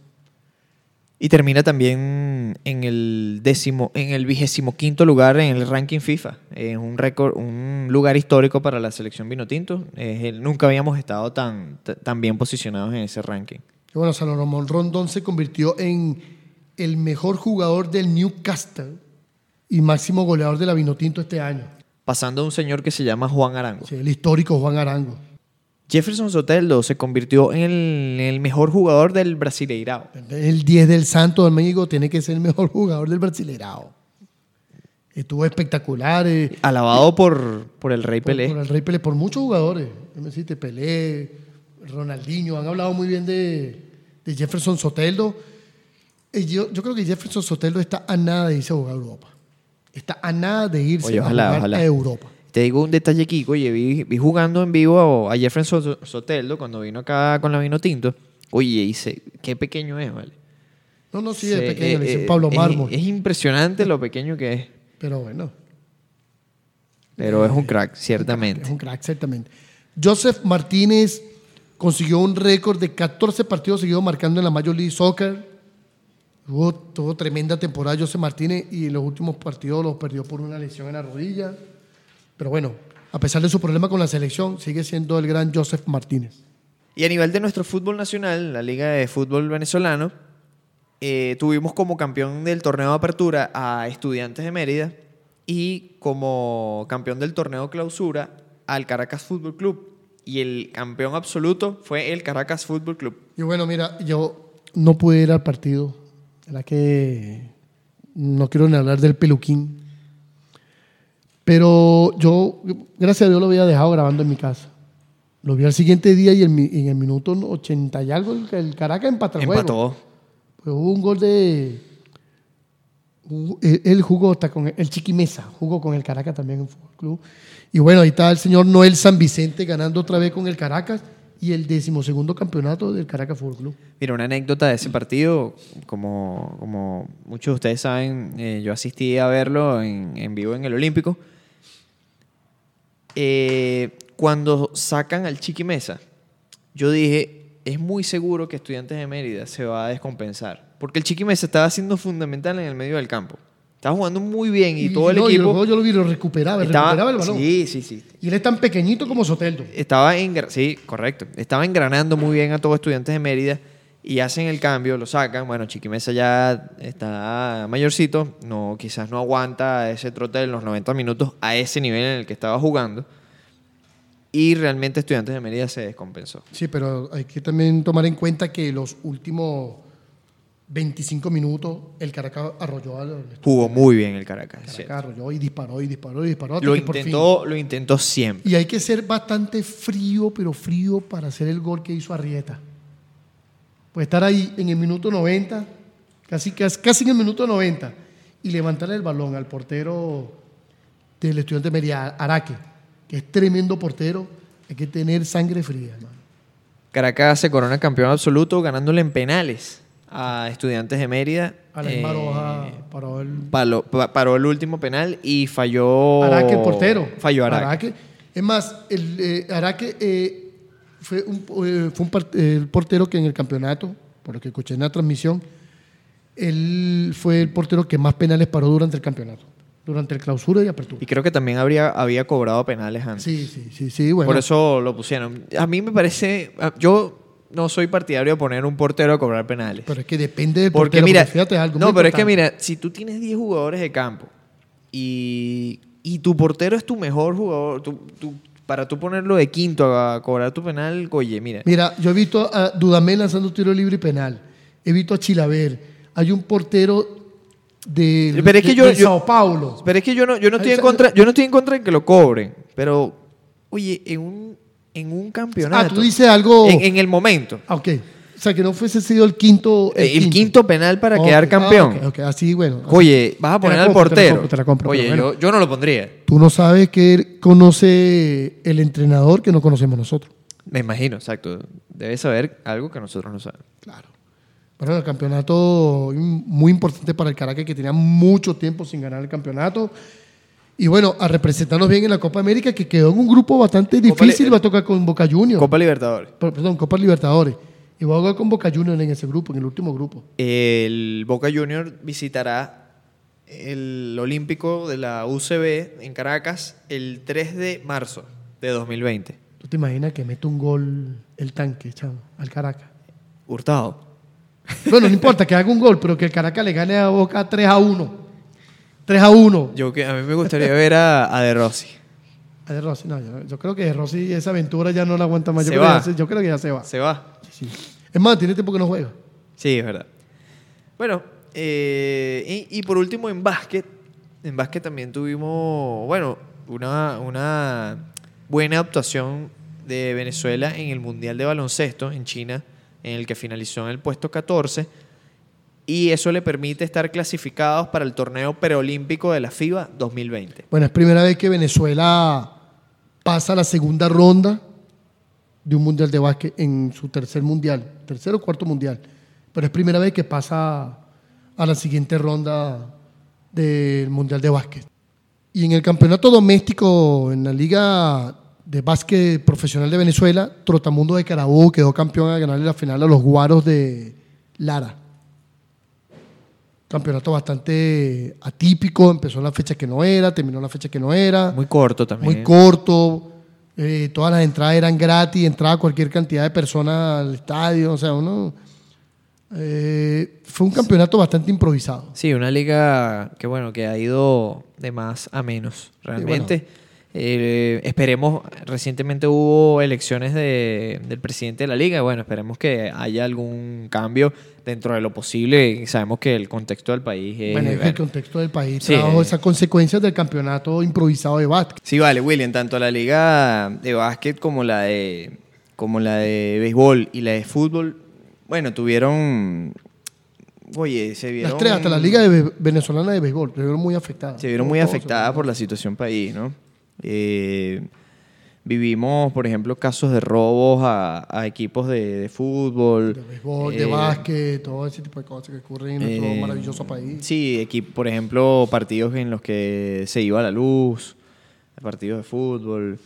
Y termina también en el décimo, en el vigésimo quinto lugar en el ranking FIFA. Es un récord, un lugar histórico para la selección Vinotinto. Es nunca habíamos estado tan, tan bien posicionados en ese ranking. Y bueno, Salomón Rondón se convirtió en el mejor jugador del Newcastle y máximo goleador de la Vinotinto este año. Pasando a un señor que se llama Juan Arango. Sí, el histórico Juan Arango. Jefferson Soteldo se convirtió en el, mejor jugador del Brasileirao. El 10 del Santo Domingo tiene que ser el mejor jugador del Brasileirao. Estuvo espectacular. eh, Alabado por, por el Rey por, Pelé. por el Rey Pelé, por muchos jugadores. Decirte, Pelé, Ronaldinho, han hablado muy bien de, de Jefferson Soteldo. Yo, yo creo que Jefferson Soteldo está a nada de irse a jugar a Europa. Está a nada de irse Oye, a ojalá, jugar ojalá. a Europa. Te digo un detalle, Kiko. Oye, vi, vi jugando en vivo a Jefferson So- Soteldo cuando vino acá con la Vino Tinto. Oye, dice, qué pequeño es, ¿vale? No, no, sí, Se- es pequeño, le dicen eh, Pablo es- Mármol. Es, impresionante lo pequeño que es. pero bueno, Pero es un crack, es ciertamente. un crack, exactamente. Joseph Martínez consiguió un récord de 14 partidos seguidos marcando en la Major League Soccer. Tuvo, tuvo tremenda temporada Joseph Martínez y en los últimos partidos los perdió por una lesión en la rodilla. Pero bueno, a pesar de su problema con la selección, sigue siendo el gran Joseph Martínez. Y a nivel de nuestro fútbol nacional, la Liga de Fútbol Venezolano, eh, tuvimos como campeón del torneo de apertura a Estudiantes de Mérida y como campeón del torneo clausura al Caracas Fútbol Club. Y el campeón absoluto fue el Caracas Fútbol Club. Y bueno, mira, yo no pude ir al partido. La que no quiero ni hablar del peluquín. Pero yo, gracias a Dios, lo había dejado grabando en mi casa. Lo vi al siguiente día y mi- en el minuto 80 y algo, el, el Caracas empató. Empató. Pues hubo un gol de. hu- Él jugó hasta con el, el Chiqui Mesa, jugó con el Caracas también en Fútbol Club. Y bueno, ahí está el señor Noel San Vicente ganando otra vez con el Caracas y el decimosegundo campeonato del Caracas Fútbol Club. Mira, una anécdota de ese partido, como, como muchos de ustedes saben, eh, yo asistí a verlo en, en vivo en el Olímpico. Eh, cuando sacan al Chiqui Mesa, yo dije, es muy seguro que Estudiantes de Mérida se va a descompensar. Porque el Chiqui Mesa estaba siendo fundamental en el medio del campo. Estaba jugando muy bien y, todo el no, y equipo... juego yo lo vi, lo recuperaba, estaba- recuperaba el balón. Sí, sí, sí. Y él es tan pequeñito como Soteldo. Estaba engra- sí, correcto. Estaba engranando muy bien a todos estudiantes de Mérida y hacen el cambio, lo sacan. Bueno, Chiquimesa ya está mayorcito, no, quizás no aguanta ese trote de los 90 minutos a ese nivel en el que estaba jugando. Y realmente Estudiantes de Mérida se descompensó. Sí, pero hay que también tomar en cuenta que los últimos 25 minutos el Caracas arrolló al Jugó muy bien el Caracas. es Caracas arrolló y disparó y disparó y disparó. hasta Lo que por fin- intentó, lo intentó siempre. Y hay que ser bastante frío, pero frío para hacer el gol que hizo Arrieta. Pues estar ahí en el minuto 90, casi, casi, en el minuto 90, y levantar el balón al portero del estudiante de Mérida, Araque, que es tremendo portero, hay que tener sangre fría, hermano. Caracas se corona campeón absoluto ganándole en penales a Estudiantes de Mérida. Alain Eh, Maroja paró el paró último penal y falló. Araque, el portero. Falló Araque. Es más, el, eh, Araque eh, fue, un, eh, fue un el portero que en el campeonato, por lo que escuché en la transmisión, él fue el portero que más penales paró durante el campeonato, durante el clausura y apertura. Y creo que también habría, había cobrado penales antes. Sí, sí, sí, sí, bueno. Por eso lo pusieron. A mí me parece. a- Yo no soy partidario de poner un portero a cobrar penales. Pero es que depende del Porque portero. mira, porque fíjate algo no, muy pero es que mira, si tú tienes 10 jugadores de campo y, y tu portero es tu mejor jugador, tú- tú- para tú ponerlo de quinto a cobrar tu penal, oye, mira, Mira, yo he visto a Dudamel lanzando tiro libre y penal. He visto a Chilaver. Hay un portero de, Pero es que de- yo- de Sao Paulo. Pero es que yo no, yo no estoy en contra, yo no estoy en contra de que lo cobren, pero oye, en un, en un campeonato. Ah, tú dices algo. en, en el momento. Ah, ok. O sea, que no fuese sido el quinto. El, quinto. penal para quedar ah, campeón. ok, Así, bueno. Oye, vas a poner al compro, te la portero. compro, te la compro, Oye, bueno. yo, yo no lo pondría. Tú no sabes que él conoce el entrenador que no conocemos nosotros. Me imagino, exacto. Debe saber algo que nosotros no sabemos. Claro. Bueno, el campeonato muy importante para el Caracas, que tenía mucho tiempo sin ganar el campeonato. Y bueno, a representarnos bien en la Copa América, que quedó en un grupo bastante difícil, va a tocar con Boca Juniors. Copa Libertadores. Per- Perdón, Copa Libertadores. Y va a jugar con Boca Juniors en ese grupo, en el último grupo. El Boca Junior visitará el Olímpico de la UCB en Caracas el 3 de marzo de 2020. ¿Tú te imaginas que mete un gol el tanque, chavo, al Caracas? Hurtado. Bueno, no importa que haga un gol, pero que el Caracas le gane a Boca 3 a 1. 3 a 1. Yo que a mí me gustaría ver a, a De Rossi. A De Rossi, no, yo, yo creo que De Rossi esa aventura ya no la aguanta más. Yo, Se creo, que va. ya se, yo creo que ya se va. Se va. Sí. Es más, tiene tiempo que no juega. Sí, es verdad. Bueno, eh, y, y por último en básquet, en básquet también tuvimos, bueno, una, una buena actuación de Venezuela en el Mundial de Baloncesto en China, en el que finalizó en el puesto 14, y eso le permite estar clasificados para el torneo preolímpico de la FIBA 2020. Bueno, es primera vez que Venezuela pasa a la segunda ronda de un mundial de básquet en su tercer mundial, tercer o cuarto mundial. Pero es primera vez que pasa a la siguiente ronda del mundial de básquet. Y en el campeonato doméstico, en la Liga de Básquet Profesional de Venezuela, Trotamundo de Carabobo quedó campeón a ganarle la final a los Guaros de Lara. Campeonato bastante atípico, empezó en la fecha que no era, terminó en la fecha que no era, Muy corto también. muy corto, eh, todas las entradas eran gratis, entraba cualquier cantidad de personas al estadio, o sea, uno... eh, fue un campeonato bastante improvisado. Sí, una liga que bueno, que ha ido de más a menos, realmente. Eh, esperemos, recientemente hubo elecciones de- del presidente de la liga, bueno, esperemos que haya algún cambio dentro de lo posible. Sabemos que el contexto del país es... bueno, es bueno. el contexto del país Sí. trajo esas consecuencias del campeonato improvisado de básquet. Sí, vale, William, tanto la liga de básquet como la de, como la de béisbol y la de fútbol, bueno, tuvieron... Oye, se vieron... Las tres, hasta la Liga de Venezolana de Béisbol, se vieron muy afectadas. se vieron muy afectadas por la situación país, ¿no? Eh, vivimos, por ejemplo, casos de robos a, a equipos de, de fútbol. De béisbol, de eh, básquet, todo ese tipo de cosas que ocurren en nuestro eh, maravilloso país. Sí, por ejemplo, partidos en los que se iba la luz, partidos de fútbol,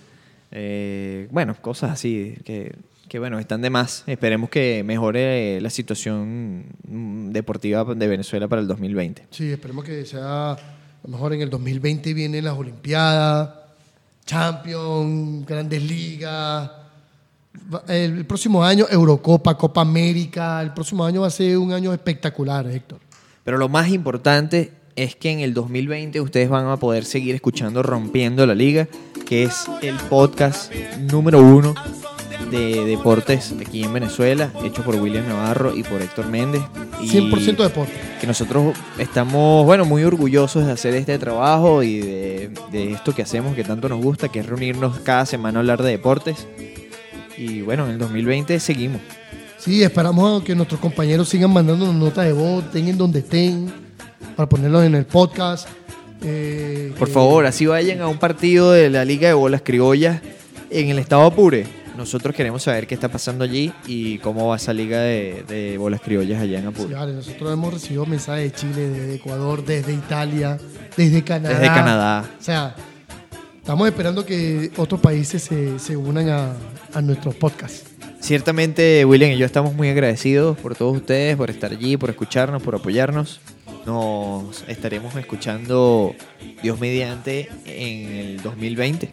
eh, bueno, cosas así que, que, bueno, están de más. Esperemos que mejore la situación mm, deportiva de Venezuela para el 2020. Sí, esperemos que sea, a lo mejor en el 2020 vienen las Olimpiadas, Champions, Grandes Ligas. El próximo año Eurocopa, Copa América. El próximo año va a ser un año espectacular, Héctor. Pero lo más importante es que en el 2020 ustedes van a poder seguir escuchando Rompiendo la Liga, que es el podcast número uno de deportes aquí en Venezuela, hecho por William Navarro y por Héctor Méndez. Y 100% deporte. que nosotros estamos, bueno, muy orgullosos de hacer este trabajo y de, de esto que hacemos, que tanto nos gusta, que es reunirnos cada semana a hablar de deportes. Y bueno, en el 2020 seguimos. Sí, esperamos que nuestros compañeros sigan mandándonos notas de voz, en donde estén, para ponerlos en el podcast. Eh, Por favor, así vayan a un partido de la Liga de Bolas Criollas en el estado Apure. Nosotros queremos saber qué está pasando allí y cómo va esa liga de, de bolas criollas allá en Sí, Apure. vale, nosotros hemos recibido mensajes de Chile, desde Ecuador, desde Italia, desde Canadá. Desde Canadá. O sea, estamos esperando que otros países se, se unan a, a nuestros podcasts. Ciertamente, William y yo estamos muy agradecidos por todos ustedes, por estar allí, por escucharnos, por apoyarnos. Nos estaremos escuchando, Dios mediante, en el 2020.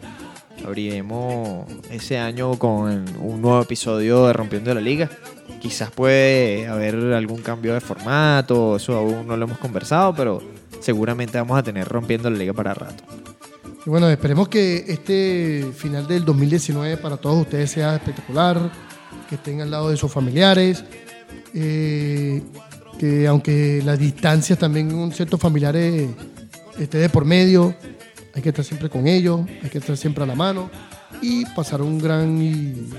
Abriremos ese año con un nuevo episodio de Rompiendo la Liga. Quizás puede haber algún cambio de formato, eso aún no lo hemos conversado, pero seguramente vamos a tener Rompiendo la Liga para rato. Y bueno, esperemos que este final del 2019 para todos ustedes sea espectacular, que estén al lado de sus familiares, eh, que aunque las distancias también un ciertos familiares esté de por medio, hay que estar siempre con ellos, hay que estar siempre a la mano y pasar un gran y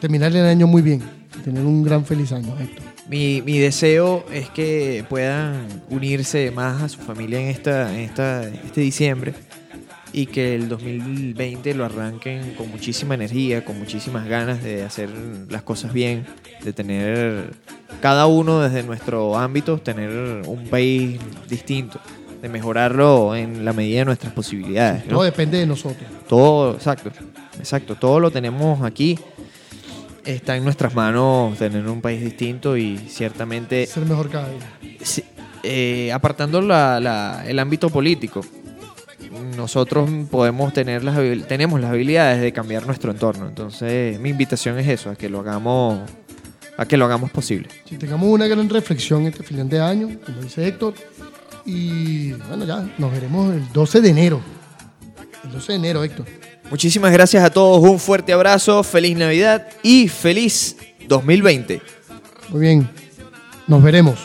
terminar el año muy bien, tener un gran feliz año, Héctor. Mi, mi deseo es que puedan unirse más a su familia en, esta, en esta, este diciembre y que el 2020 lo arranquen con muchísima energía, con muchísimas ganas de hacer las cosas bien, de tener cada uno desde nuestro ámbito, tener un país distinto, de mejorarlo en la medida de nuestras posibilidades. ¿no? Todo depende de nosotros. Todo, exacto, exacto, todo lo tenemos aquí. Está en nuestras manos tener un país distinto y ciertamente Ser mejor cada día. Sí, eh, apartando la- la- el ámbito político, nosotros podemos tener las tenemos las habilidades de cambiar nuestro entorno. Entonces, mi invitación es eso, a que lo hagamos, a que lo hagamos posible. Si tengamos una gran reflexión este final de año, como dice Héctor, y bueno, ya nos veremos el 12 de enero. El 12 de enero, Héctor. Muchísimas gracias a todos, un fuerte abrazo, feliz Navidad y feliz 2020. Muy bien, nos veremos.